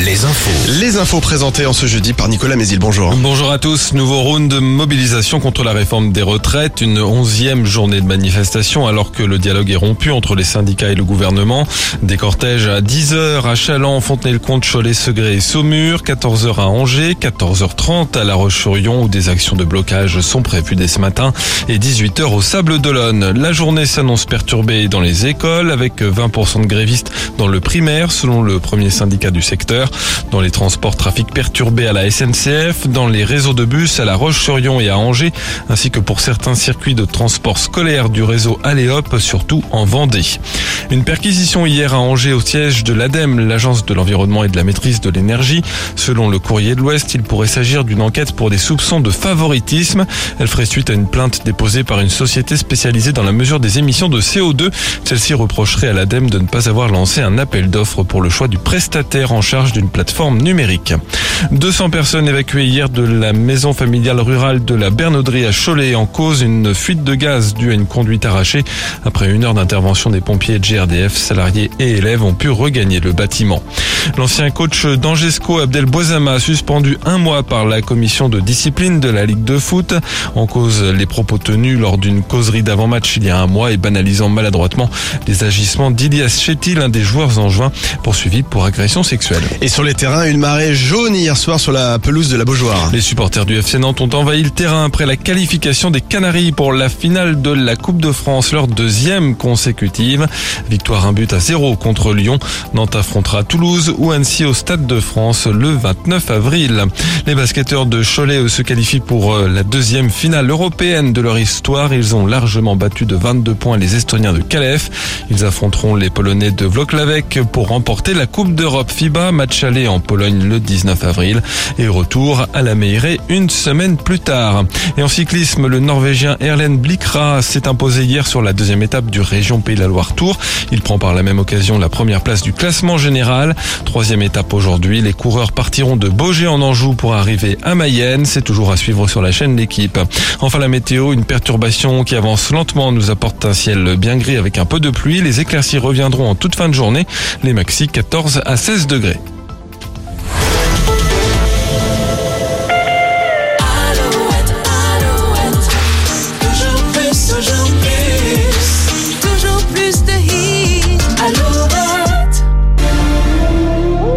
les infos. Les infos présentées en ce jeudi par Nicolas Mézil. Bonjour. Bonjour à tous. Nouveau round de mobilisation contre la réforme des retraites. Une onzième journée de manifestation alors que le dialogue est rompu entre les syndicats et le gouvernement. Des cortèges à 10h à Chaland, Fontenay-le-Comte, Cholet, Segré et Saumur. 14h à Angers, 14h30 à La Roche-sur-Yon où des actions de blocage sont prévues dès ce matin et 18h au Sable d'Olonne. La journée s'annonce perturbée dans les écoles avec 20% de grévistes dans le primaire selon le premier syndicat du secteur. Dans les transports, trafic perturbé à la SNCF, dans les réseaux de bus à La Roche-sur-Yon et à Angers, ainsi que pour certains circuits de transport scolaire du réseau Aléop, surtout en Vendée. Une perquisition hier à Angers au siège de l'ADEME, l'agence de l'environnement et de la maîtrise de l'énergie. Selon le courrier de l'Ouest, il pourrait s'agir d'une enquête pour des soupçons de favoritisme. Elle ferait suite à une plainte déposée par une société spécialisée dans la mesure des émissions de CO2. Celle-ci reprocherait à l'ADEME de ne pas avoir lancé un appel d'offres pour le choix du prestataire en charge d'une plateforme numérique. 200 personnes évacuées hier de la maison familiale rurale de la Bernauderie à Cholet en cause une fuite de gaz due à une conduite arrachée. Après une heure d'intervention des pompiers de GRDF, salariés et élèves ont pu regagner le bâtiment. L'ancien coach d'Angesco, Abdel Boisama, suspendu un mois par la commission de discipline de la Ligue de foot. En cause, les propos tenus lors d'une causerie d'avant-match il y a un mois et banalisant maladroitement les agissements d'Ilias Chetty, l'un des joueurs en juin, poursuivi pour agression sexuelle. Et sur les terrains, une marée jaune hier soir sur la pelouse de la Beaujoire. Les supporters du FC Nantes ont envahi le terrain après la qualification des Canaries pour la finale de la Coupe de France, leur deuxième consécutive. Victoire un but à zéro contre Lyon. Nantes affrontera Toulouse ou Annecy au Stade de France le 29 avril. Les basketteurs de Cholet se qualifient pour euh, la deuxième finale européenne de leur histoire. Ils ont largement battu de 22 points les Estoniens de Calais. Ils affronteront les Polonais de Vloklavek pour remporter la Coupe d'Europe FIBA, match aller en Pologne le 19 avril et retour à la Meirée une semaine plus tard. Et en cyclisme, le Norvégien Erlen Blikra s'est imposé hier sur la deuxième étape du Région Pays de la Loire Tour. Il prend par la même occasion la première place du classement général. Troisième étape aujourd'hui, les coureurs partiront de Beaugé en Anjou pour arriver à Mayenne. C'est toujours à suivre sur la chaîne L'équipe. Enfin la météo, une perturbation qui avance lentement nous apporte un ciel bien gris avec un peu de pluie. Les éclaircies reviendront en toute fin de journée. Les maxi 14 à 16 degrés. свидания.